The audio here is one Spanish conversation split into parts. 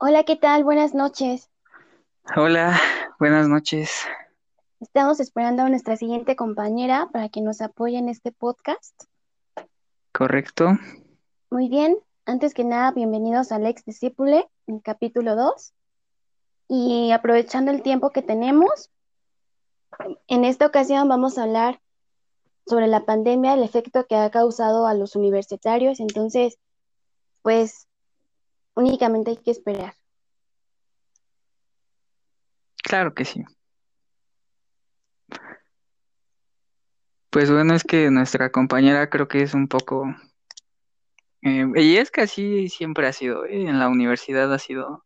Hola, ¿qué tal? Buenas noches. Hola, buenas noches. Estamos esperando a nuestra siguiente compañera para que nos apoye en este podcast. ¿Correcto? Muy bien, antes que nada, bienvenidos al Ex Discípule, en capítulo 2. Y aprovechando el tiempo que tenemos, en esta ocasión vamos a hablar sobre la pandemia, el efecto que ha causado a los universitarios. Entonces, pues únicamente hay que esperar. Claro que sí. Pues bueno, es que nuestra compañera creo que es un poco... eh, y es que así siempre ha sido, ¿eh? En la universidad ha sido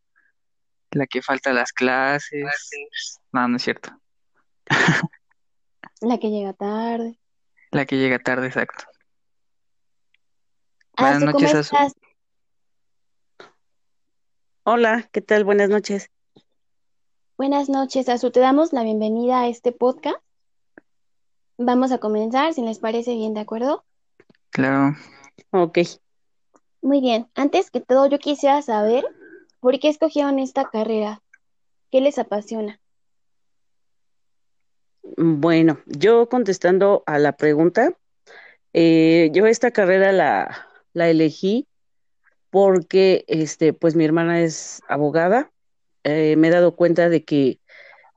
la que falta a las clases. No, no es cierto. La que llega tarde. La que llega tarde, exacto. Ah, Buenas ¿cómo noches, Azu. estás? Hola, ¿qué tal? Buenas noches. Buenas noches, Azu. Te damos la bienvenida a este podcast. Vamos a comenzar, si les parece bien, ¿de acuerdo? Claro. Ok. Muy bien. Antes que todo, yo quisiera saber por qué escogieron esta carrera. ¿Qué les apasiona? Bueno, yo contestando a la pregunta, eh, yo esta carrera la, la elegí porque este, pues mi hermana es abogada. Eh, me he dado cuenta de que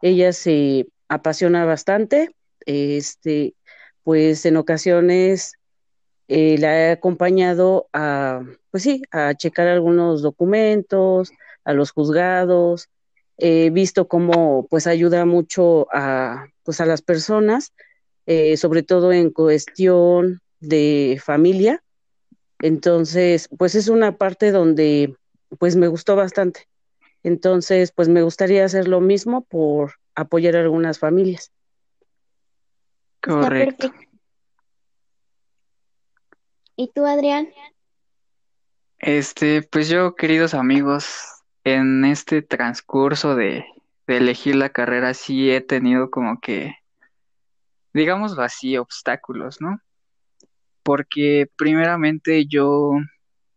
ella se apasiona bastante. Este, pues en ocasiones eh, la he acompañado a, pues sí, a checar algunos documentos, a los juzgados. He visto cómo pues ayuda mucho a, pues, a las personas, eh, sobre todo en cuestión de familia. Entonces, pues es una parte donde pues me gustó bastante. Entonces, pues me gustaría hacer lo mismo por apoyar a algunas familias. Correcto. ¿Y tú, Adrián? Este, pues yo, queridos amigos, en este transcurso de, de elegir la carrera sí he tenido como que, digámoslo así, obstáculos, ¿no? Porque primeramente yo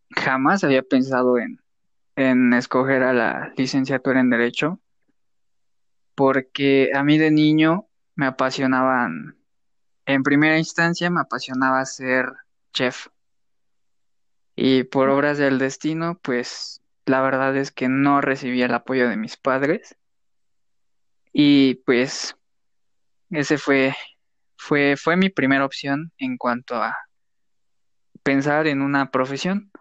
jamás había pensado en, en escoger a la licenciatura en Derecho, porque a mí de niño me apasionaban, en primera instancia me apasionaba ser chef. Y por obras del destino, pues la verdad es que no recibí el apoyo de mis padres. Y pues ese fue, fue, fue mi primera opción en cuanto a pensar en una profesión.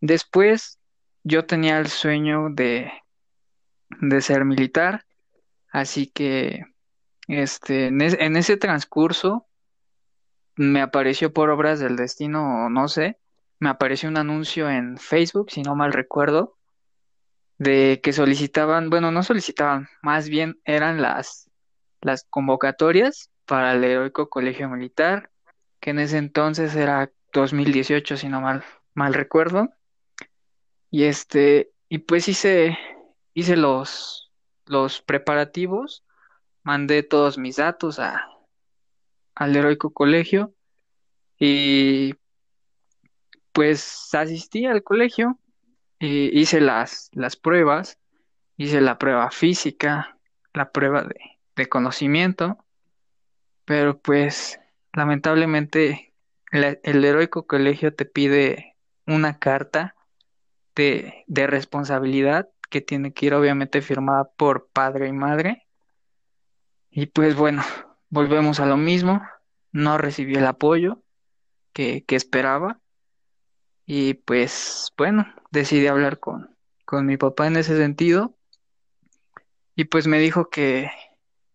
Después yo tenía el sueño de, de ser militar, así que este, en, en ese transcurso me apareció por obras del destino, no sé, me apareció un anuncio en Facebook, si no mal recuerdo, de que solicitaban, bueno, no solicitaban, más bien eran las, las convocatorias para el Heroico Colegio Militar, que en ese entonces era 2018, si no mal, mal recuerdo. Y este, y pues hice, hice los, los preparativos, mandé todos mis datos a, al Heroico Colegio y pues asistí al colegio y hice las, las pruebas, hice la prueba física, la prueba de, de conocimiento, pero pues lamentablemente la- el Heroico Colegio te pide una carta de, responsabilidad que tiene que ir obviamente firmada por padre y madre. Y pues bueno, volvemos a lo mismo. No recibí el apoyo que, que esperaba. Y pues bueno, decidí hablar con, con mi papá en ese sentido. Y pues me dijo que,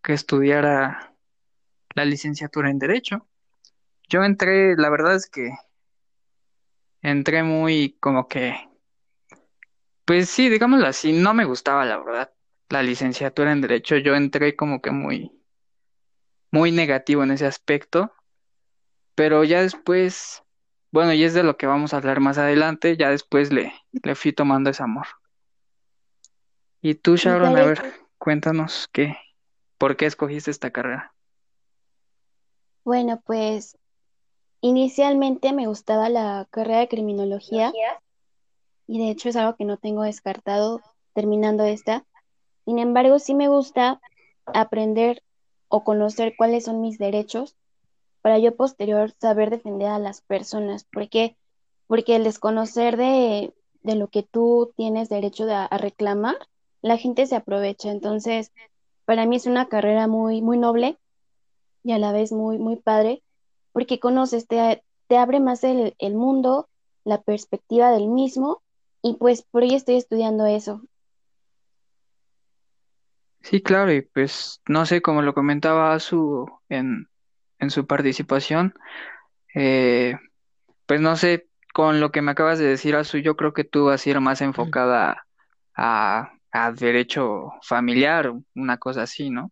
que estudiara la licenciatura en Derecho. Yo entré, la verdad es que entré muy como que, pues sí, digámoslo así, no me gustaba la verdad la licenciatura en Derecho. Yo entré como que muy muy negativo en ese aspecto, pero ya después, bueno, y es de lo que vamos a hablar más adelante, ya después le, le fui tomando ese amor. Y tú, Sharon, a ver, cuéntanos qué, por qué escogiste esta carrera. Bueno, pues inicialmente me gustaba la carrera de criminología y de hecho es algo que no tengo descartado terminando esta. Sin embargo, sí me gusta aprender o conocer cuáles son mis derechos para yo posterior saber defender a las personas. porque Porque el desconocer de, de lo que tú tienes derecho a reclamar, la gente se aprovecha. Entonces, para mí es una carrera muy, muy noble y a la vez muy, muy padre, porque conoces, te, te abre más el, el mundo, la perspectiva del mismo, y pues por ahí estoy estudiando eso. Sí, claro, y pues no sé, como lo comentaba su en, en su participación, eh, pues no sé, con lo que me acabas de decir, Azu, yo creo que tú vas a ir más enfocada a, a derecho familiar, una cosa así, ¿no?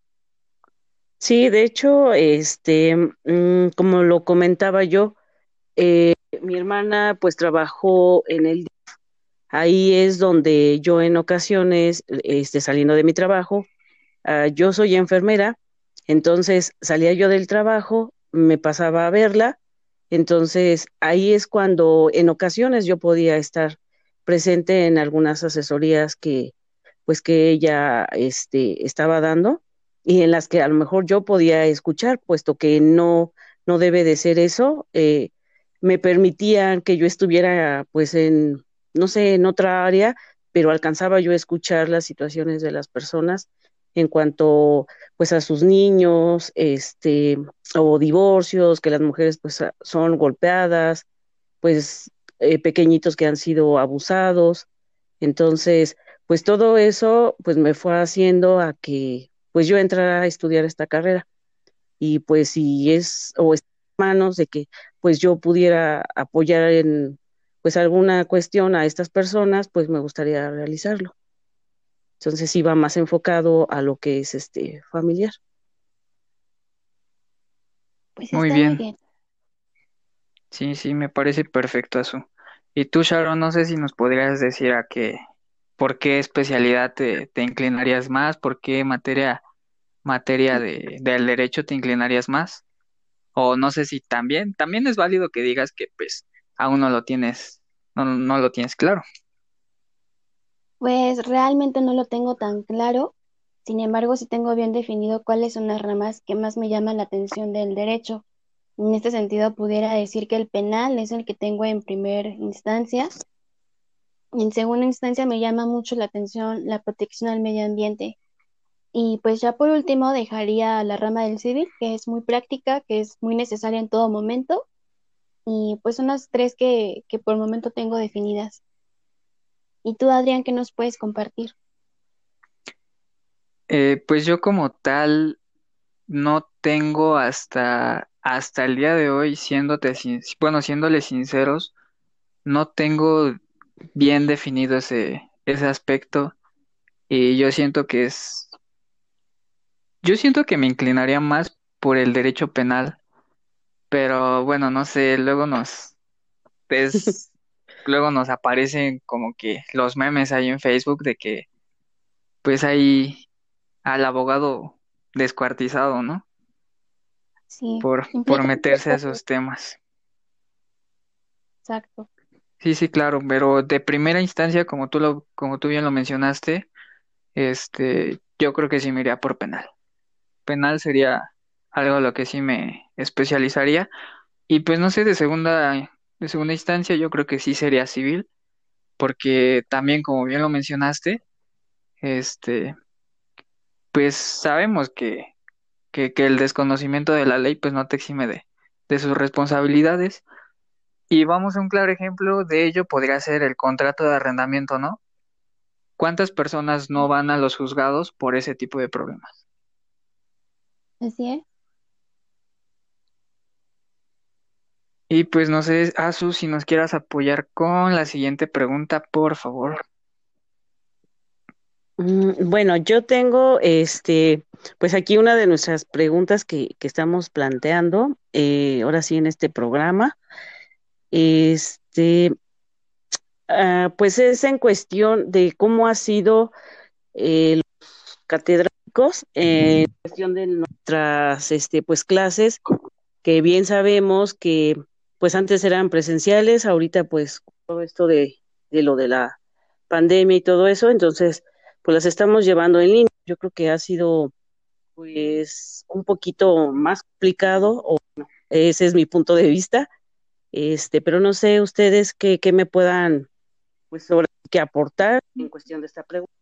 Sí, de hecho, este, mm, como lo comentaba yo, eh, mi hermana pues trabajó en el ahí es donde yo en ocasiones, este, saliendo de mi trabajo, ah, yo soy enfermera, entonces salía yo del trabajo, me pasaba a verla, entonces ahí es cuando en ocasiones yo podía estar presente en algunas asesorías que, pues que ella este, estaba dando y en las que a lo mejor yo podía escuchar, puesto que no, no debe de ser eso, eh, me permitían que yo estuviera pues en, no sé, en otra área, pero alcanzaba yo a escuchar las situaciones de las personas en cuanto pues a sus niños, este, o divorcios, que las mujeres pues son golpeadas, pues eh, pequeñitos que han sido abusados. Entonces, pues todo eso pues me fue haciendo a que pues yo entrara a estudiar esta carrera. Y pues si es o está en manos de que pues yo pudiera apoyar en pues alguna cuestión a estas personas pues me gustaría realizarlo. Entonces iba más enfocado a lo que es este familiar. Pues muy, bien. muy bien. Sí sí me parece perfecto eso. Y tú Sharon no sé si nos podrías decir a qué ¿Por qué especialidad te, inclinarías más? ¿Por qué materia, materia de, del derecho te inclinarías más? O no sé si también, también es válido que digas que pues aún no lo tienes, no, no lo tienes claro. Pues realmente no lo tengo tan claro, sin embargo sí tengo bien definido cuáles son las ramas que más me llaman la atención del derecho. En este sentido pudiera decir que el penal es el que tengo en primera instancia, en segunda instancia me llama mucho la atención la protección al medio ambiente. Y pues ya por último dejaría la rama del civil, que es muy práctica, que es muy necesaria en todo momento. Y pues son las tres que, que por el momento tengo definidas. ¿Y tú, Adrián, qué nos puedes compartir? Eh, pues yo como tal no tengo hasta, hasta el día de hoy, siéndote, bueno, siéndole sinceros, no tengo bien definido ese, ese aspecto y yo siento que es, yo siento que me inclinaría más por el derecho penal, pero bueno, no sé, luego nos, pues, luego nos aparecen como que los memes ahí en Facebook de que, pues hay al abogado descuartizado, ¿no? Sí. Por, por meterse a esos temas. Exacto. Sí, sí, claro, pero de primera instancia, como tú lo, como tú bien lo mencionaste, este, yo creo que sí me iría por penal. Penal sería algo a lo que sí me especializaría. Y pues no sé, de segunda, de segunda instancia, yo creo que sí sería civil, porque también, como bien lo mencionaste, este, pues sabemos que, que, que el desconocimiento de la ley, pues no te exime de, de sus responsabilidades. Y vamos a un claro ejemplo de ello podría ser el contrato de arrendamiento, ¿no? ¿Cuántas personas no van a los juzgados por ese tipo de problemas? Así es. Y pues no sé, Asu, si nos quieras apoyar con la siguiente pregunta, por favor. Mm, bueno, yo tengo este, pues aquí una de nuestras preguntas que, que estamos planteando, eh, ahora sí en este programa, este, ah, pues es en cuestión de cómo ha sido eh, los catedráticos en cuestión de nuestras este, pues, clases, que bien sabemos que pues antes eran presenciales, ahorita pues todo esto de, de lo de la pandemia y todo eso, entonces pues las estamos llevando en línea. Yo creo que ha sido pues un poquito más complicado, o ese es mi punto de vista, este, pero no sé ustedes qué, qué me puedan pues sobre aportar en cuestión de esta pregunta.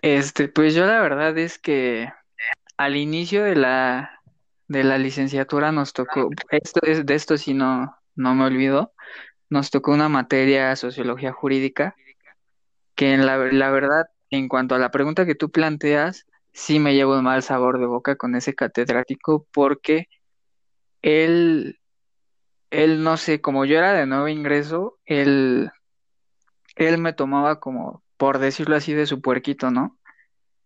Este, pues yo la verdad es que al inicio de la de la licenciatura nos tocó, esto es de esto sí no, no me olvido, nos tocó una materia sociología jurídica, que en la, la verdad, en cuanto a la pregunta que tú planteas, sí me llevo un mal sabor de boca con ese catedrático porque él, él no sé, como yo era de nuevo ingreso, él, él me tomaba como, por decirlo así, de su puerquito, ¿no?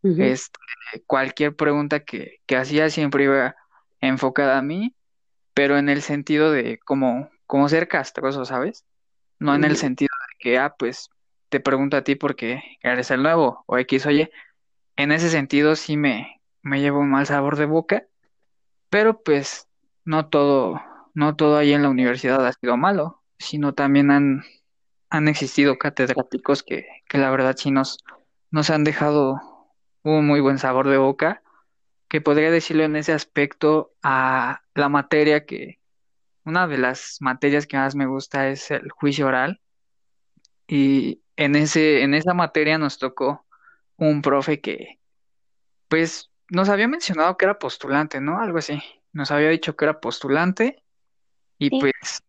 Este, cualquier pregunta que, que hacía siempre iba enfocada a mí, pero en el sentido de como, como ser castroso, ¿sabes? No en el sentido de que, ah, pues te pregunto a ti porque eres el nuevo o X, oye, en ese sentido sí me, me llevo un mal sabor de boca, pero pues no todo, no todo ahí en la universidad ha sido malo, sino también han, han existido catedráticos que, que la verdad sí nos, nos han dejado un muy buen sabor de boca, que podría decirlo en ese aspecto a la materia que, una de las materias que más me gusta es el juicio oral, y en ese, en esa materia nos tocó un profe que, pues, nos había mencionado que era postulante, ¿no? Algo así. Nos había dicho que era postulante y pues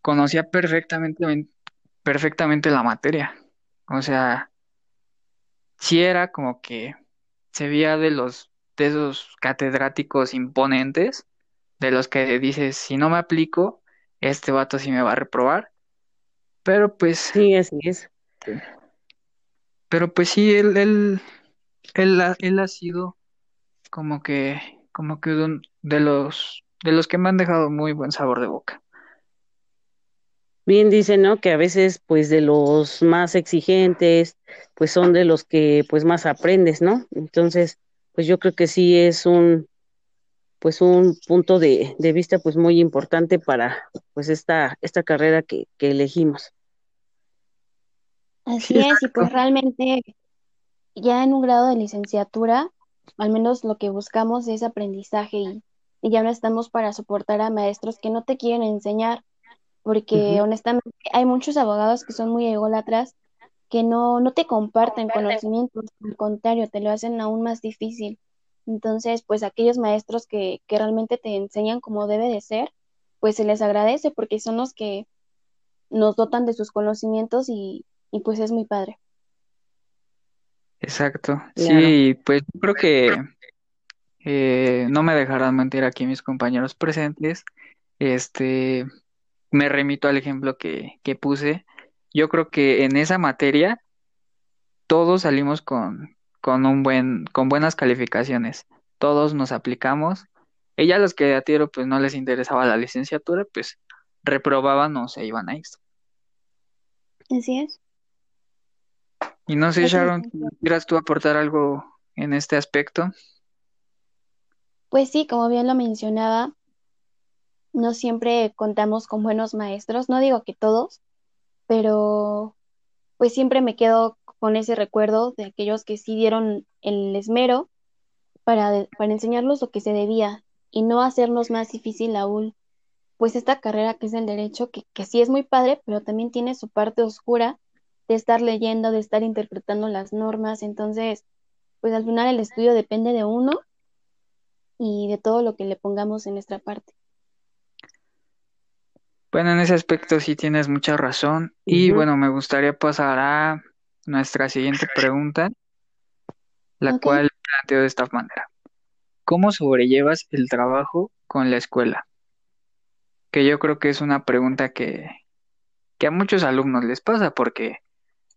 conocía perfectamente, perfectamente la materia. O sea, sí era como que se veía de los de esos catedráticos imponentes, de los que dices, si no me aplico, este vato sí me va a reprobar. Pero pues. Sí, así es. Pero pues sí, él, él, él, ha, él ha sido como que, como que de los, de los que me han dejado muy buen sabor de boca. Bien dice, ¿no? Que a veces, pues, de los más exigentes, pues son de los que, pues, más aprendes, ¿no? Entonces, pues yo creo que sí es un, pues, un punto de, de vista, pues, muy importante para, pues, esta, esta carrera que, que elegimos. Así es, y pues realmente ya en un grado de licenciatura, al menos lo que buscamos es aprendizaje y, y ya no estamos para soportar a maestros que no te quieren enseñar porque honestamente hay muchos abogados que son muy ególatras, que no, no te comparten conocimientos, al contrario, te lo hacen aún más difícil. Entonces, pues aquellos maestros que, que realmente te enseñan como debe de ser, pues se les agradece porque son los que nos dotan de sus conocimientos y, y pues es muy padre. Exacto. Sí, pues yo creo que eh, no me dejarán mentir aquí mis compañeros presentes. Este, me remito al ejemplo que, que puse. Yo creo que en esa materia todos salimos con, con un buen, con buenas calificaciones. Todos nos aplicamos. Ella los que a tiro pues no les interesaba la licenciatura, pues reprobaban o se iban a esto. Así es. Y no sé, Sharon, ¿quieras tú aportar algo en este aspecto? Pues sí, como bien lo mencionaba, no siempre contamos con buenos maestros, no digo que todos, pero pues siempre me quedo con ese recuerdo de aquellos que sí dieron el esmero para, para lo que se debía y no hacernos más difícil aún, pues esta carrera que es el derecho, que, que sí es muy padre, pero también tiene su parte oscura de estar leyendo, de estar interpretando las normas, entonces, pues al final el estudio depende de uno y de todo lo que le pongamos en nuestra parte. Bueno, en ese aspecto sí tienes mucha razón. Y bueno, me gustaría pasar a nuestra siguiente pregunta, la cual planteo de esta manera. ¿Cómo sobrellevas el trabajo con la escuela? Que yo creo que es una pregunta que, que a muchos alumnos les pasa porque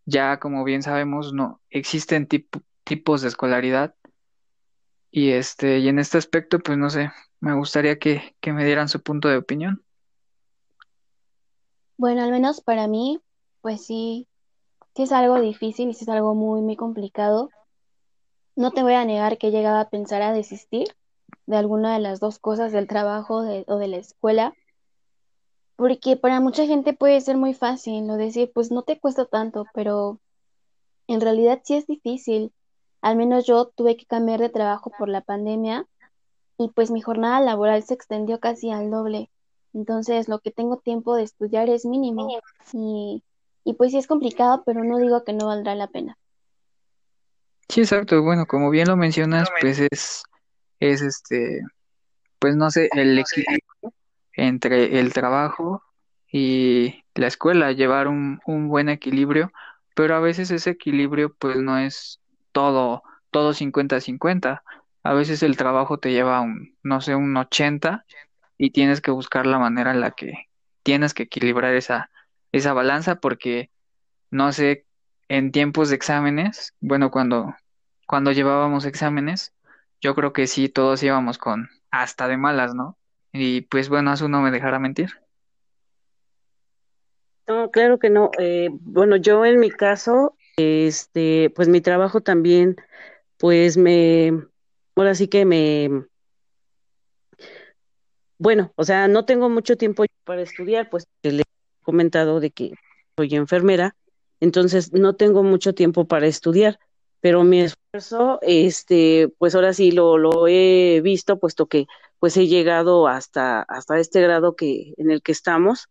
ya como bien sabemos no existen tipos de escolaridad y este y en este aspecto pues no sé, me gustaría que, que me dieran su punto de opinión. Bueno, al menos para mí, pues sí, sí es algo difícil y sí es algo muy, muy complicado. No te voy a negar que he llegado a pensar a desistir de alguna de las dos cosas, del trabajo o de la escuela, porque para mucha gente puede ser muy fácil, lo decir, pues no te cuesta tanto, pero en realidad sí es difícil. Al menos yo tuve que cambiar de trabajo por la pandemia y pues mi jornada laboral se extendió casi al doble. Entonces lo que tengo tiempo de estudiar es mínimo y, y pues sí es complicado, pero no digo que no valdrá la pena. Sí, exacto. Bueno, como bien lo mencionas, pues es, es este, pues no sé, el equilibrio entre el trabajo y la escuela, llevar un, un buen equilibrio, pero a veces ese equilibrio pues no es todo, todo 50-50. A veces el trabajo te lleva un, no sé, un 80 y tienes que buscar la manera en la que tienes que equilibrar esa, esa balanza porque, no sé, en tiempos de exámenes, bueno, cuando, cuando llevábamos exámenes, yo creo que sí, todos íbamos con hasta de malas, ¿no? Y pues bueno, eso no me dejará mentir. No, claro que no. Eh, bueno, yo en mi caso, este, pues mi trabajo también, pues me, ahora sí que me, bueno, o sea, no tengo mucho tiempo para estudiar, pues le he comentado de que soy enfermera, entonces no tengo mucho tiempo para estudiar, pero mi esfuerzo, este, pues ahora sí lo, lo he visto, puesto que pues he llegado hasta, hasta este grado que, en el que estamos.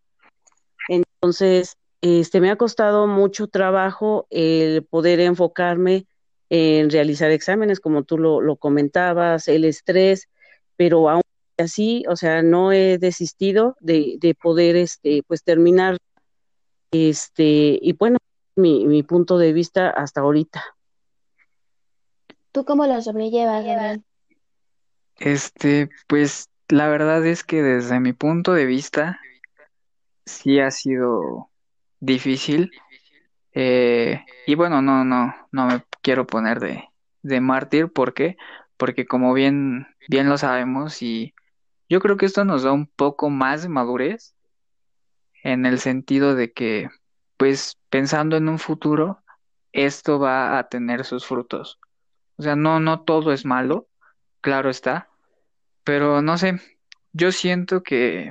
Entonces, este, me ha costado mucho trabajo el poder enfocarme en realizar exámenes, como tú lo, lo comentabas, el estrés, pero aún así, o sea, no he desistido de, de poder, este, pues terminar, este, y bueno, mi, mi punto de vista hasta ahorita. ¿Tú cómo lo sobrellevas, Adrián? Este, pues la verdad es que desde mi punto de vista sí ha sido difícil. Eh, y bueno, no, no, no me quiero poner de, de mártir, ¿por qué? Porque como bien, bien lo sabemos, y yo creo que esto nos da un poco más de madurez en el sentido de que, pues pensando en un futuro, esto va a tener sus frutos. O sea, no, no todo es malo, claro está, pero no sé, yo siento que,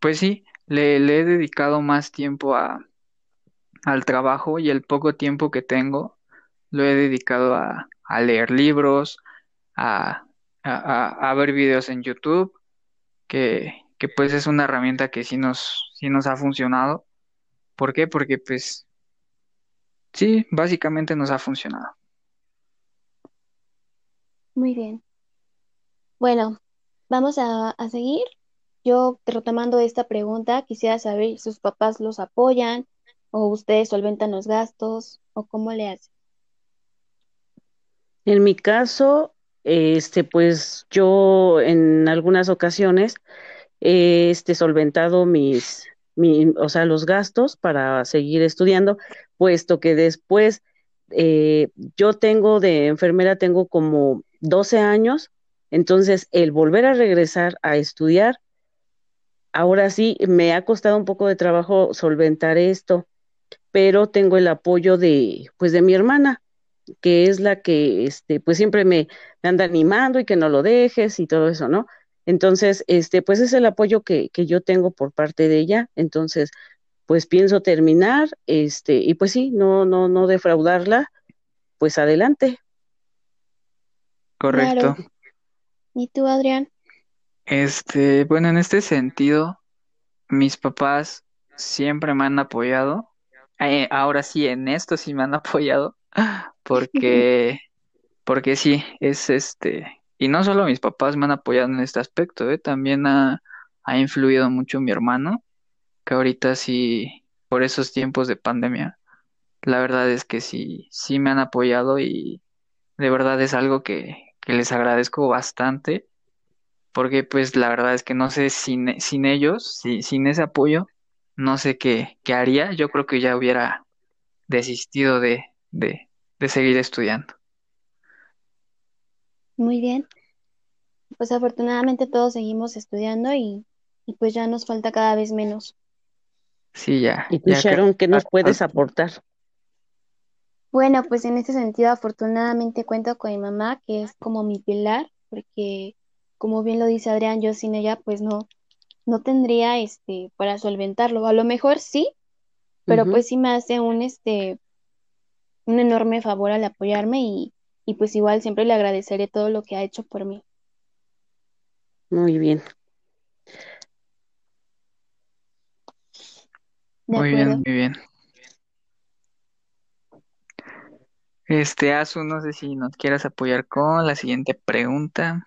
pues sí, le, le he dedicado más tiempo a, al trabajo y el poco tiempo que tengo lo he dedicado a, a leer libros, a, a, a ver videos en YouTube, que, que pues es una herramienta que sí nos, sí nos ha funcionado. ¿Por qué? Porque pues sí, básicamente nos ha funcionado. Muy bien. Bueno, vamos a, a seguir. Yo, retomando esta pregunta, quisiera saber si sus papás los apoyan o ustedes solventan los gastos o cómo le hacen. En mi caso, este, pues yo en algunas ocasiones he este, solventado mis, mi, o sea, los gastos para seguir estudiando, puesto que después eh, yo tengo de enfermera, tengo como 12 años, entonces el volver a regresar a estudiar, ahora sí me ha costado un poco de trabajo solventar esto, pero tengo el apoyo de, pues, de mi hermana, que es la que, este, pues siempre me, me anda animando y que no lo dejes y todo eso, ¿no? Entonces, este, pues es el apoyo que, que yo tengo por parte de ella. Entonces, pues pienso terminar, este, y pues sí, no, no, no defraudarla, pues adelante. Correcto. Claro. ¿Y tú, Adrián? Este, bueno, en este sentido, mis papás siempre me han apoyado. Eh, ahora sí, en esto sí me han apoyado, porque, porque sí, es este, y no solo mis papás me han apoyado en este aspecto, eh, también ha, ha influido mucho mi hermano, que ahorita sí, por esos tiempos de pandemia, la verdad es que sí, sí me han apoyado y de verdad es algo que, que les agradezco bastante, porque pues la verdad es que no sé, sin, sin ellos, si- sin ese apoyo, no sé qué, qué haría, yo creo que ya hubiera desistido de, de, de seguir estudiando. Muy bien. Pues afortunadamente todos seguimos estudiando y, y pues ya nos falta cada vez menos. Sí, ya, Y tú, ya Sharon, ¿qué nos puedes aportar? Bueno, pues en este sentido, afortunadamente cuento con mi mamá, que es como mi pilar, porque como bien lo dice Adrián, yo sin ella pues no, no tendría este para solventarlo. A lo mejor sí, pero pues sí me hace un este un enorme favor al apoyarme y, y pues igual siempre le agradeceré todo lo que ha hecho por mí. Muy bien. muy bien, muy bien. Este, Azu, no sé si nos quieras apoyar con la siguiente pregunta.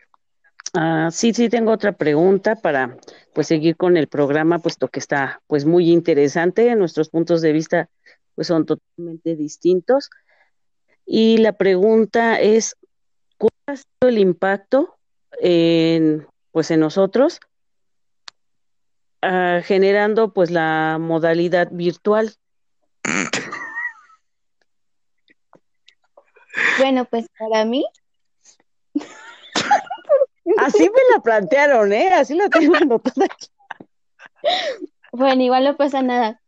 Ah, sí, sí, tengo otra pregunta para pues seguir con el programa, puesto que está pues muy interesante. Nuestros puntos de vista pues son totalmente distintos. Y la pregunta es, ¿cuál ha sido el impacto en pues en nosotros ah, generando pues la modalidad virtual? Bueno, pues para mí Así me la plantearon, ¿eh? Así lo tengo anotada aquí. Bueno, igual no pasa nada.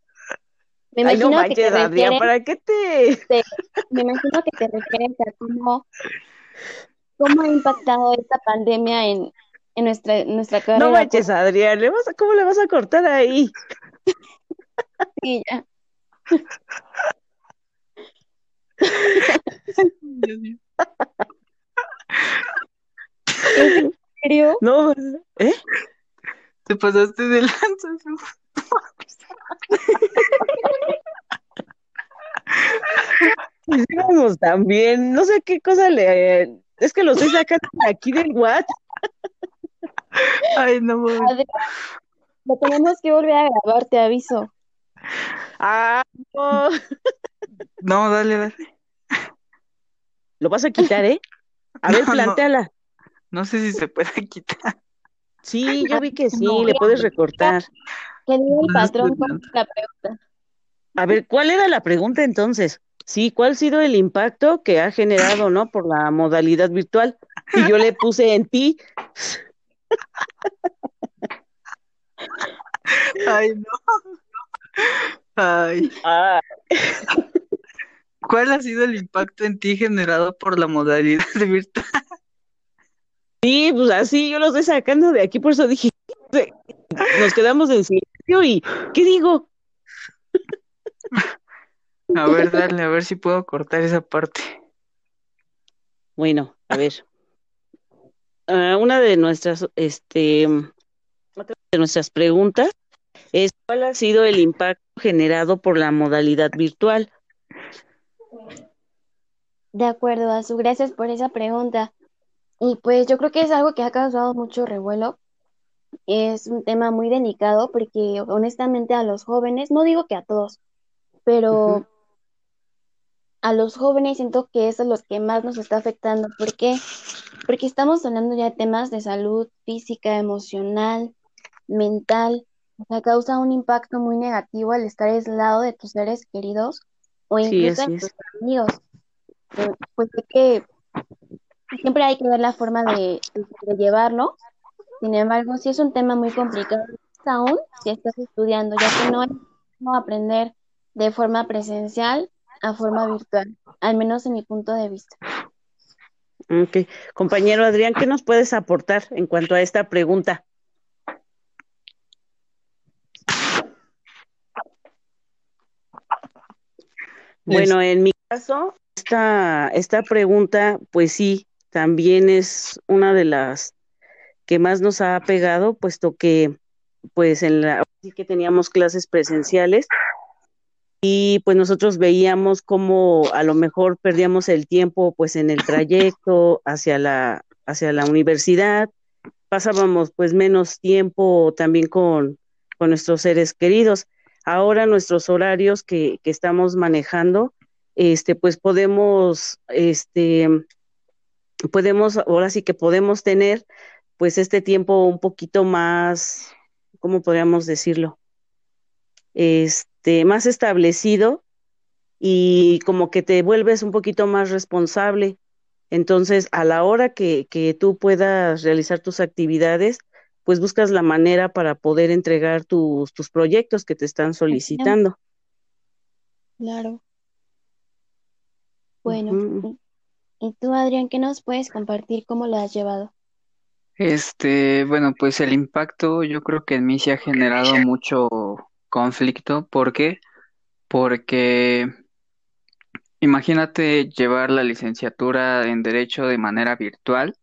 Me imagino que te refieres, ¿para qué te... Me imagino que te refieres a cómo, cómo ha impactado esta pandemia en, en nuestra, nuestra carrera. No manches, Adrián, ¿le vas ¿cómo le vas a cortar ahí? Sí, ya. ¿En serio? No, ¿eh? Te pasaste de lanza. Vamos también, no sé qué cosa le... Es que lo estoy sacando aquí del WhatsApp. Ay, no, Lo tenemos que volver a grabar, te aviso. Ah, no. No, dale, dale. Lo vas a quitar, ¿eh? A ver, planteala. No, sé si se puede quitar. Sí, yo vi que sí, le puedes recortar. Diga el patrón con la pregunta. A ver, ¿cuál era la pregunta entonces? Sí, ¿cuál ha sido el impacto que ha generado, no, por la modalidad virtual? Y yo le puse en ti. Ay, no. Ay. Ah. ¿Cuál ha sido el impacto en ti generado por la modalidad virtual? Sí, pues así yo lo estoy sacando de aquí, por eso dije, nos quedamos en silencio y ¿qué digo? A ver, dale, a ver si puedo cortar esa parte. Bueno, a ver. Ah, una de nuestras, este, de nuestras preguntas es ¿cuál ha sido el impacto generado por la modalidad virtual? De acuerdo, Azu, gracias por esa pregunta. Y pues yo creo que es algo que ha causado mucho revuelo. Es un tema muy delicado porque honestamente a los jóvenes, no digo que a todos, pero a los jóvenes siento que eso es lo que más nos está afectando. ¿Por qué? Porque estamos hablando ya de temas de salud física, emocional, mental. O sea, causa un impacto muy negativo al estar aislado de tus seres queridos o incluso de tus amigos. Eh, pues que siempre hay que ver la forma de, llevarlo. Sin embargo, sí es un tema muy complicado, aún si estás estudiando, ya que no es como aprender de forma presencial a forma virtual, al menos en mi punto de vista. Ok. Compañero Adrián, ¿qué nos puedes aportar en cuanto a esta pregunta? Bueno, en mi caso, esta, esta pregunta, pues sí, también es una de las que más nos ha pegado, puesto que pues en la sí que teníamos clases presenciales y pues nosotros veíamos cómo a lo mejor perdíamos el tiempo pues en el trayecto hacia la hacia la universidad, pasábamos pues menos tiempo también con, con nuestros seres queridos. Ahora nuestros horarios que, que estamos manejando, este, pues podemos, este, podemos, ahora sí que podemos tener pues este tiempo un poquito más, ¿cómo podríamos decirlo? Este, más establecido y como que te vuelves un poquito más responsable. Entonces, a la hora que, que tú puedas realizar tus actividades, pues buscas la manera para poder entregar tus, tus proyectos que te están solicitando. Claro. Bueno, y tú, Adrián, ¿qué nos puedes compartir? ¿Cómo lo has llevado? Este, bueno, pues el impacto yo creo que en mí se ha generado mucho conflicto. ¿Por qué? Porque imagínate llevar la licenciatura en Derecho de manera virtual,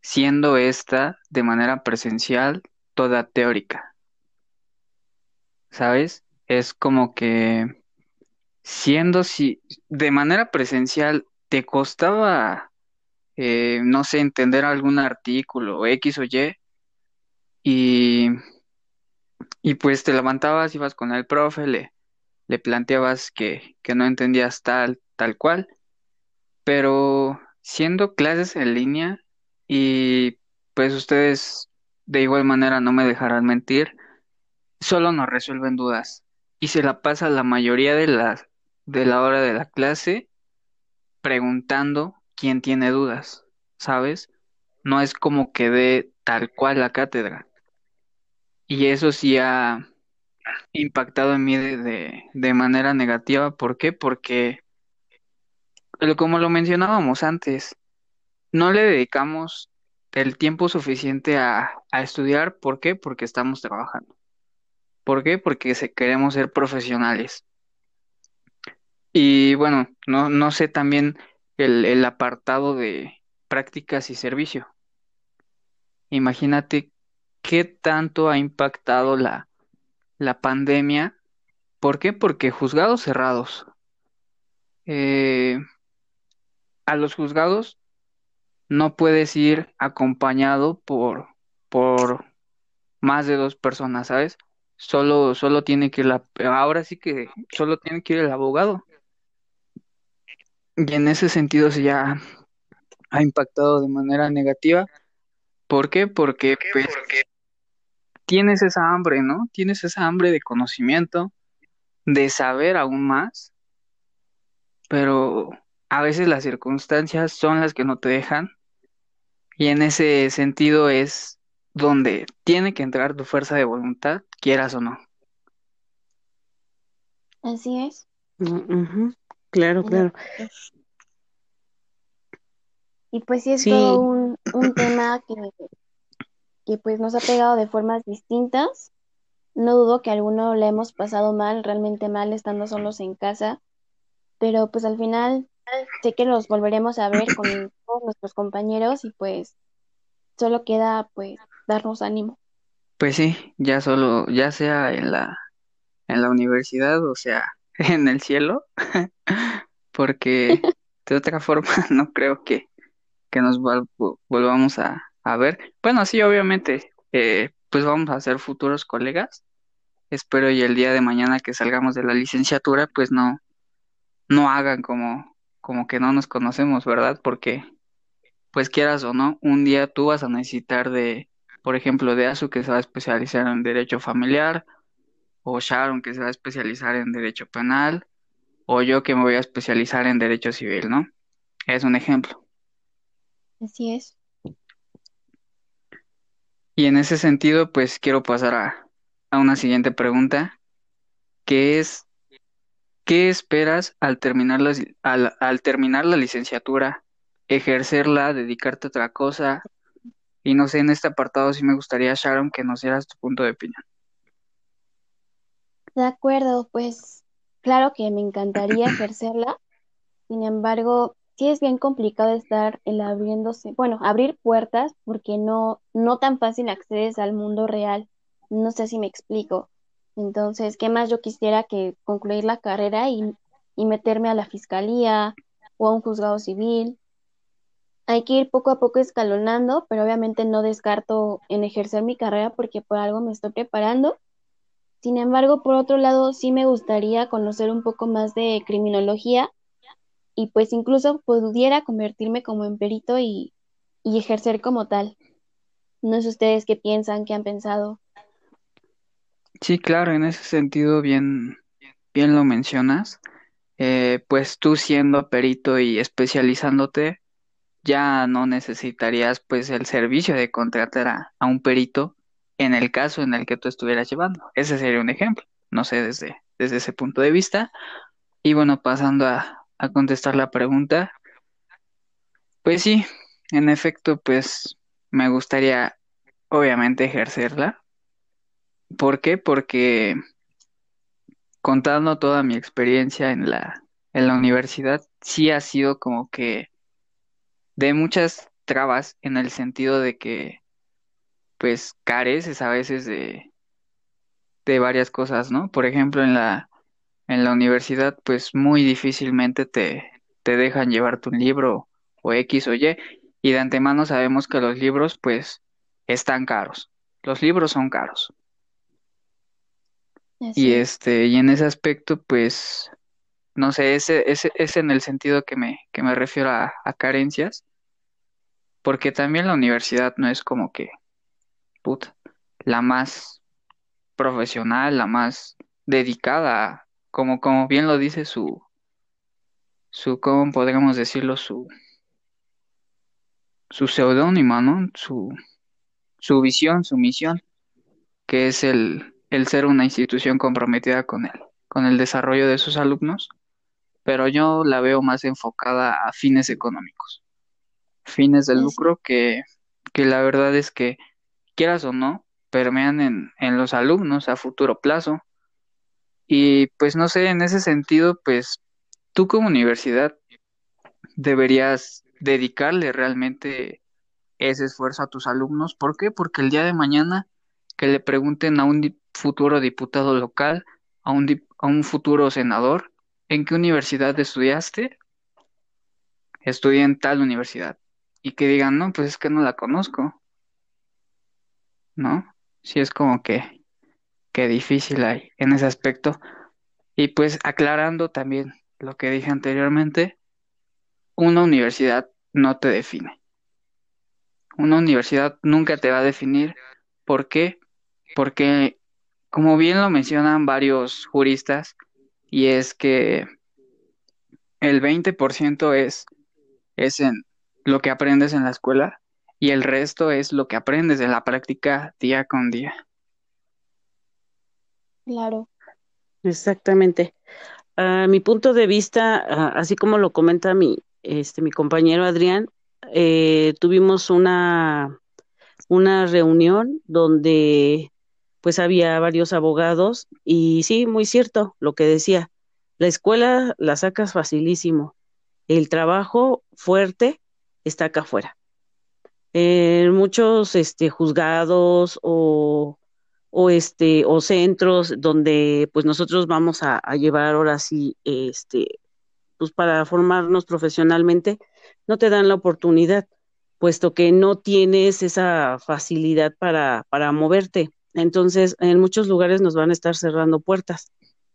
siendo esta de manera presencial toda teórica, ¿sabes? Es como que siendo si de manera presencial te costaba, eh, no sé, entender algún artículo X o Y y, y pues te levantabas, ibas con el profe, le, le planteabas que, que no entendías tal, tal cual, pero siendo clases en línea y pues ustedes de igual manera no me dejarán mentir, solo nos resuelven dudas y se la pasa la mayoría de las de la hora de la clase preguntando quién tiene dudas, ¿sabes? No es como que dé tal cual la cátedra. Y eso sí ha impactado en mí de, de, manera negativa. ¿Por qué? Porque, como lo mencionábamos antes, no le dedicamos el tiempo suficiente a, a estudiar. ¿Por qué? Porque estamos trabajando. ¿Por qué? Porque queremos ser profesionales. Y bueno, no, no sé también el, el apartado de prácticas y servicio. Imagínate qué tanto ha impactado la, la pandemia. ¿Por qué? Porque juzgados cerrados. Eh, a los juzgados no puedes ir acompañado por, por más de dos personas, ¿sabes? Solo, solo tiene que ir la, ahora sí que solo tiene que ir el abogado. Y en ese sentido sí ya ha impactado de manera negativa. ¿Por qué? Porque pues tienes esa hambre, ¿no? Tienes esa hambre de conocimiento, de saber aún más, pero a veces las circunstancias son las que no te dejan y en ese sentido es donde tiene que entrar tu fuerza de voluntad, quieras o no. Así es. Ujú, Claro, claro. Y pues sí es Sí, todo un, un tema que, que pues nos ha pegado de formas distintas. No dudo que alguno le hemos pasado mal, realmente mal, estando solos en casa, pero pues al final sé que los volveremos a ver con todos nuestros compañeros y pues solo queda pues darnos ánimo. Pues sí, ya solo, ya sea en la, en la universidad o sea en el cielo, porque de otra forma no creo que, que nos vol- vo- volvamos a, a ver. Bueno, sí, obviamente, eh, pues vamos a ser futuros colegas. Espero y el día de mañana que salgamos de la licenciatura, pues no, no hagan como, como que no nos conocemos, ¿verdad? Porque, pues quieras o no, un día tú vas a necesitar de, por ejemplo, de Asu que se va a especializar en derecho familiar, o Sharon que se va a especializar en derecho penal, o yo que me voy a especializar en derecho civil, ¿no? Es un ejemplo. Así es. Y en ese sentido, pues quiero pasar a, a una siguiente pregunta, que es, ¿qué esperas al terminar la, al, al terminar la licenciatura, ejercerla, dedicarte a otra cosa? Y no sé, en este apartado sí me gustaría, Sharon, que nos dieras tu punto de opinión. De acuerdo, pues claro que me encantaría ejercerla. Sin embargo, sí es bien complicado estar el abriéndose, bueno, abrir puertas porque no, no tan fácil accedes al mundo real. No sé si me explico. Entonces, ¿qué más yo quisiera que concluir la carrera y, y meterme a la fiscalía o a un juzgado civil? Hay que ir poco a poco escalonando, pero obviamente no descarto en ejercer mi carrera porque por algo me estoy preparando. Sin embargo, por otro lado, sí me gustaría conocer un poco más de criminología y pues incluso pudiera convertirme como en perito y, ejercer como tal. No sé ustedes qué piensan, qué han pensado. Sí, claro, en ese sentido bien, bien lo mencionas. Eh, pues tú siendo perito y especializándote, ya no necesitarías pues el servicio de contratar a un perito en el caso en el que tú estuvieras llevando. Ese sería un ejemplo, no sé, desde, desde ese punto de vista. Y bueno, pasando a, a contestar la pregunta, pues sí, en efecto, pues me gustaría obviamente ejercerla. ¿Por qué? Porque contando toda mi experiencia en la, en la universidad, sí ha sido como que de muchas trabas en el sentido de que pues careces a veces de, de varias cosas, ¿no? Por ejemplo, en la, en la universidad, pues muy difícilmente te, te dejan llevarte un libro o X o Y, y de antemano sabemos que los libros, pues, están caros. Los libros son caros. Y este, y en ese aspecto, pues, no sé, ese, ese, es en el sentido que me, que me refiero a, a carencias, porque también la universidad no es como que, puta, la más profesional, la más dedicada, como, como bien lo dice su, su, ¿cómo podríamos decirlo? Su, su seudónimo, ¿no? Su, su visión, su misión, que es el, el ser una institución comprometida con el, con el desarrollo de sus alumnos, pero yo la veo más enfocada a fines económicos, fines de lucro que, que la verdad es que, quieras o no, permean en, los alumnos a futuro plazo. Y pues no sé, en ese sentido, pues tú como universidad deberías dedicarle realmente ese esfuerzo a tus alumnos. ¿Por qué? Porque el día de mañana que le pregunten a un futuro diputado local, a un, a un futuro senador, ¿en qué universidad estudiaste? Estudié en tal universidad. Y que digan, no, pues es que no la conozco. ¿No? sí es como que, que difícil hay en ese aspecto. Y pues aclarando también lo que dije anteriormente, una universidad no te define. Una universidad nunca te va a definir. ¿Por qué? Porque, como bien lo mencionan varios juristas, y es que el 20% es, es en lo que aprendes en la escuela y el resto es lo que aprendes de la práctica día con día. Claro. Exactamente. A mi punto de vista, así como lo comenta mi, este, mi compañero Adrián, eh, tuvimos una, una reunión donde pues había varios abogados y sí, muy cierto lo que decía, la escuela la sacas facilísimo, el trabajo fuerte está acá afuera en muchos este, juzgados o, o, este, o centros donde pues nosotros vamos a, llevar ahora sí, este, pues para formarnos profesionalmente, no te dan la oportunidad, puesto que no tienes esa facilidad para, para moverte. Entonces, en muchos lugares nos van a estar cerrando puertas.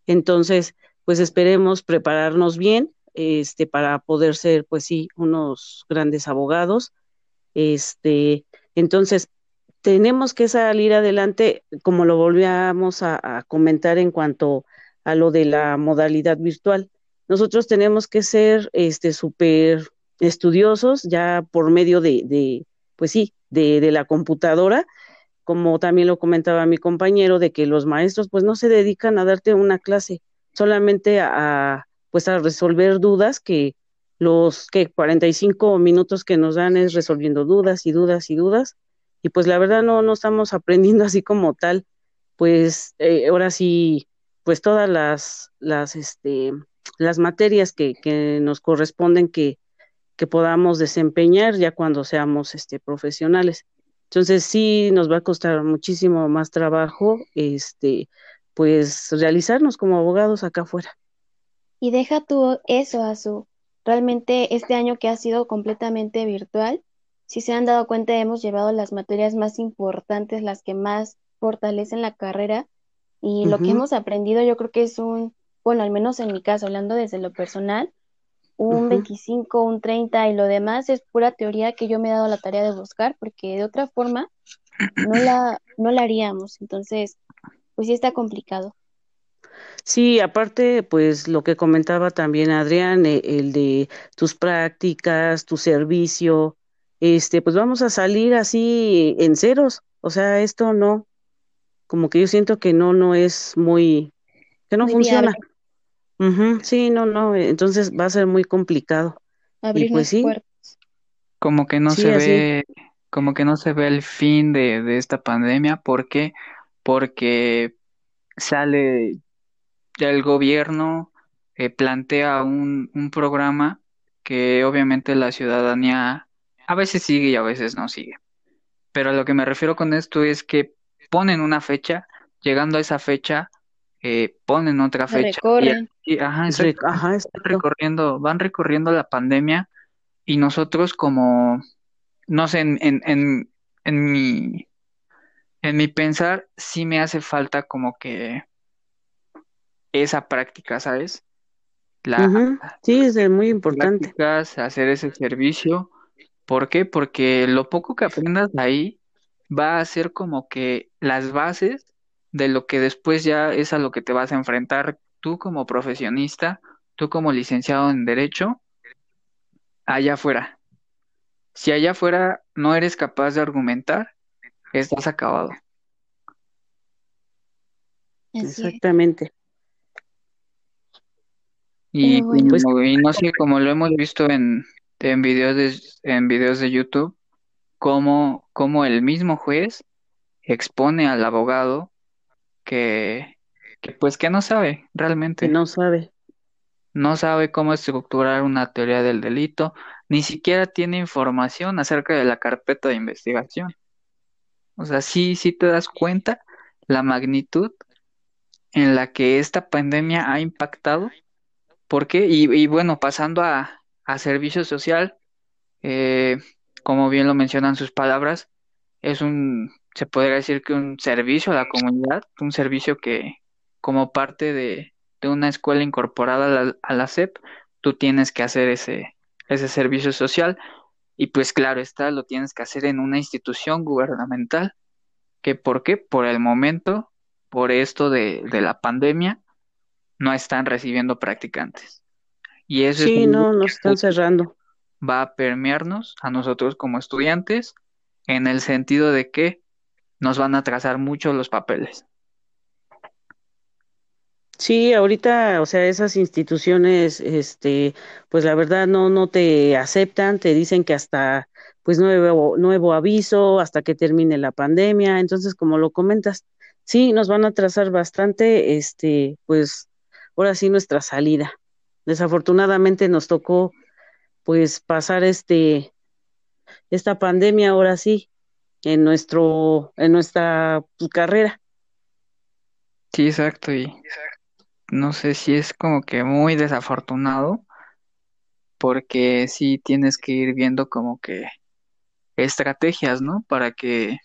Entonces, pues esperemos prepararnos bien este, para poder ser, pues sí, unos grandes abogados este, entonces, tenemos que salir adelante, como lo volvíamos a, comentar en cuanto a lo de la modalidad virtual. Nosotros tenemos que ser este súper estudiosos ya por medio de, de pues sí, de, de, la computadora, como también lo comentaba mi compañero, de que los maestros pues no se dedican a darte una clase, solamente a pues a resolver dudas que los que 45 minutos que nos dan es resolviendo dudas y dudas y dudas. Y pues la verdad no no estamos aprendiendo así como tal. Pues eh, ahora sí pues todas las las este las materias que, que nos corresponden que, que podamos desempeñar ya cuando seamos este profesionales. Entonces sí nos va a costar muchísimo más trabajo este pues realizarnos como abogados acá afuera. Y deja tú eso a su Realmente este año que ha sido completamente virtual, si se han dado cuenta, hemos llevado las materias más importantes, las que más fortalecen la carrera y lo que hemos aprendido yo creo que es un, bueno, al menos en mi caso, hablando desde lo personal, un 25, un 30 y lo demás es pura teoría que yo me he dado la tarea de buscar porque de otra forma no la, no la haríamos. Entonces, pues sí está complicado. Sí, aparte, pues lo que comentaba también Adrián, eh, el de tus prácticas, tu servicio, este, pues vamos a salir así en ceros. O sea, esto no, como que yo siento que no, no es muy, que no funciona. sí, no, no, entonces va a ser muy complicado. Abrir pues, sí. Como que no se ve, como que no se ve el fin de, de esta pandemia. ¿Por qué? Porque sale el gobierno, eh, plantea un, un programa que obviamente la ciudadanía a veces sigue y a veces no sigue. Pero a lo que me refiero con esto es que ponen una fecha, llegando a esa fecha, eh, ponen otra fecha recorren. y ajá, Ajá, van recorriendo, van recorriendo la pandemia y nosotros como, no sé, en, en, en, en mi, en mi pensar, sí me hace falta como que esa práctica, ¿sabes? La Sí, es muy importante. prácticas, hacer ese servicio. ¿Por qué? Porque lo poco que aprendas ahí va a ser como que las bases de lo que después ya es a lo que te vas a enfrentar tú como profesionista, tú como licenciado en Derecho, allá afuera. Si allá afuera no eres capaz de argumentar, estás acabado. Exactamente. Y, bueno. Pues- como- y no sé, como lo hemos visto en, en videos de, en videos de YouTube, cómo, cómo el mismo juez expone al abogado que, que pues que no sabe realmente, no sabe. no sabe cómo estructurar una teoría del delito, ni siquiera tiene información acerca de la carpeta de investigación. O sea, sí, sí te das cuenta la magnitud en la que esta pandemia ha impactado. ¿Por qué? Y, bueno, pasando a, a servicio social, eh, como bien lo mencionan sus palabras, es un, se podría decir que un servicio a la comunidad, un servicio que como parte de, de una escuela incorporada a la, a la SEP, tú tienes que hacer ese, ese servicio social y pues claro está, lo tienes que hacer en una institución gubernamental, que ¿por qué? Por el momento, por esto de, de la pandemia, no están recibiendo practicantes. Y eso es Sí, no, nos están cerrando. va a permearnos a nosotros como estudiantes en el sentido de que nos van a atrasar mucho los papeles. Sí, ahorita, o sea, esas instituciones, este, pues la verdad no, no te aceptan, te dicen que hasta, pues nuevo, nuevo aviso, hasta que termine la pandemia. Entonces, como lo comentas, sí, nos van a atrasar bastante, este, pues, ahora sí nuestra salida. Desafortunadamente nos tocó, pues, pasar este, esta pandemia ahora sí, en nuestro, en nuestra pues, carrera. Sí, exacto, y no sé si es como que muy desafortunado, porque sí tienes que ir viendo como que estrategias, ¿no? Para que,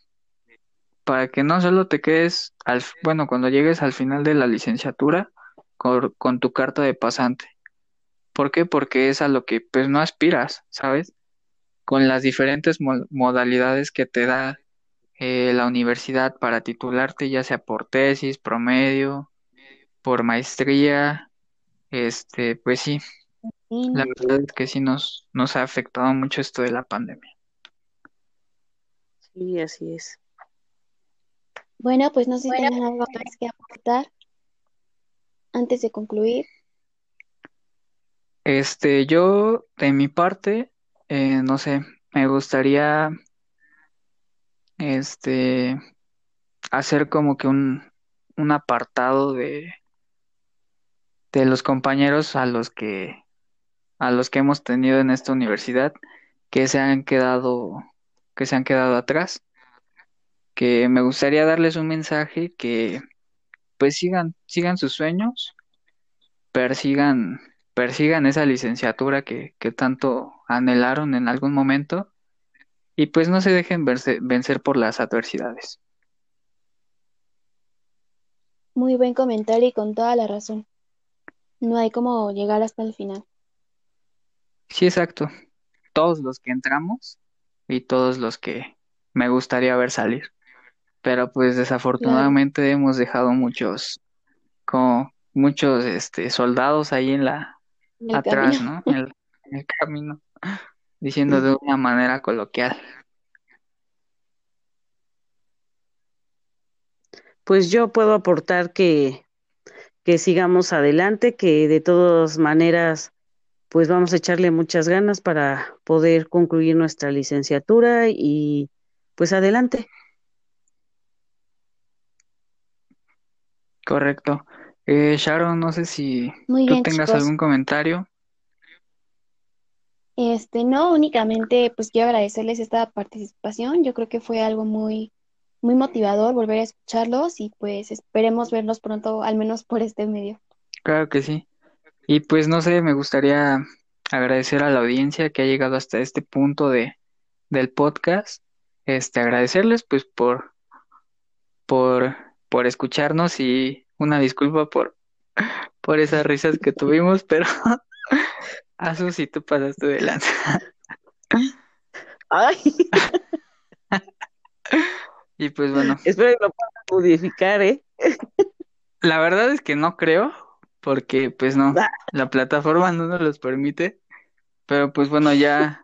para que no solo te quedes al, bueno, cuando llegues al final de la licenciatura con, con tu carta de pasante. ¿Por qué? Porque es a lo que pues no aspiras, ¿sabes? Con las diferentes mo- modalidades que te da eh, la universidad para titularte, ya sea por tesis, promedio, por maestría, este, pues sí, la verdad es que sí nos, nos ha afectado mucho esto de la pandemia. Sí, así es. Bueno, pues no sé si tienen algo más que aportar antes de concluir. Este, yo, de mi parte, eh, no sé, me gustaría, este, hacer como que un, un apartado de, de los compañeros a los que, a los que hemos tenido en esta universidad, que se han quedado, que se han quedado atrás, que me gustaría darles un mensaje que, pues sigan, sigan sus sueños, persigan, persigan esa licenciatura que, que tanto anhelaron en algún momento y pues no se dejen verse- vencer por las adversidades. Muy buen comentario y con toda la razón. No hay como llegar hasta el final. Sí, exacto. Todos los que entramos y todos los que me gustaría ver salir. Pero pues desafortunadamente hemos dejado muchos, como muchos este soldados ahí en la En atrás, camino. ¿no? En el, en el camino, diciendo de una manera coloquial. Pues yo puedo aportar que, que sigamos adelante, que de todas maneras, pues vamos a echarle muchas ganas para poder concluir nuestra licenciatura y pues adelante. Correcto. Eh, Sharon, no sé si Muy tú bien, tengas chicos. algún comentario. Este, no, únicamente pues quiero agradecerles esta participación. Yo creo que fue algo muy, muy motivador volver a escucharlos y pues esperemos verlos pronto, al menos por este medio. Claro que sí. Y pues no sé, me gustaría agradecer a la audiencia que ha llegado hasta este punto de, del podcast. Este, agradecerles pues por, por, por escucharnos y una disculpa por, por esas risas que tuvimos, pero Asu, si tú pasaste de lanza. Ay, Y pues bueno, espero que lo puedan modificar, ¿eh? la verdad es que no creo, porque pues no, Ah. la plataforma no nos los permite. Pero pues bueno, ya.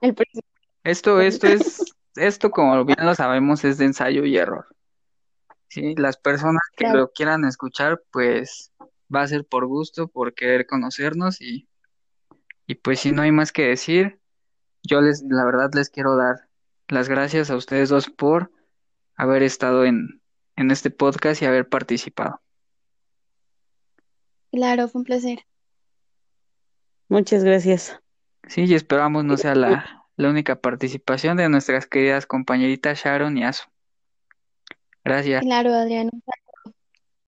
Esto, esto es, esto como bien lo sabemos, es de ensayo y error. Sí, las personas que Claro. lo quieran escuchar, pues va a ser por gusto, por querer conocernos y, y pues si no hay más que decir, yo les, la verdad les quiero dar las gracias a ustedes dos por haber estado en, en este podcast y haber participado. Claro, fue un placer. Muchas gracias. Sí, y esperamos no sea la, la única participación de nuestras queridas compañeritas Sharon y Asu. Gracias. Claro, Adrián.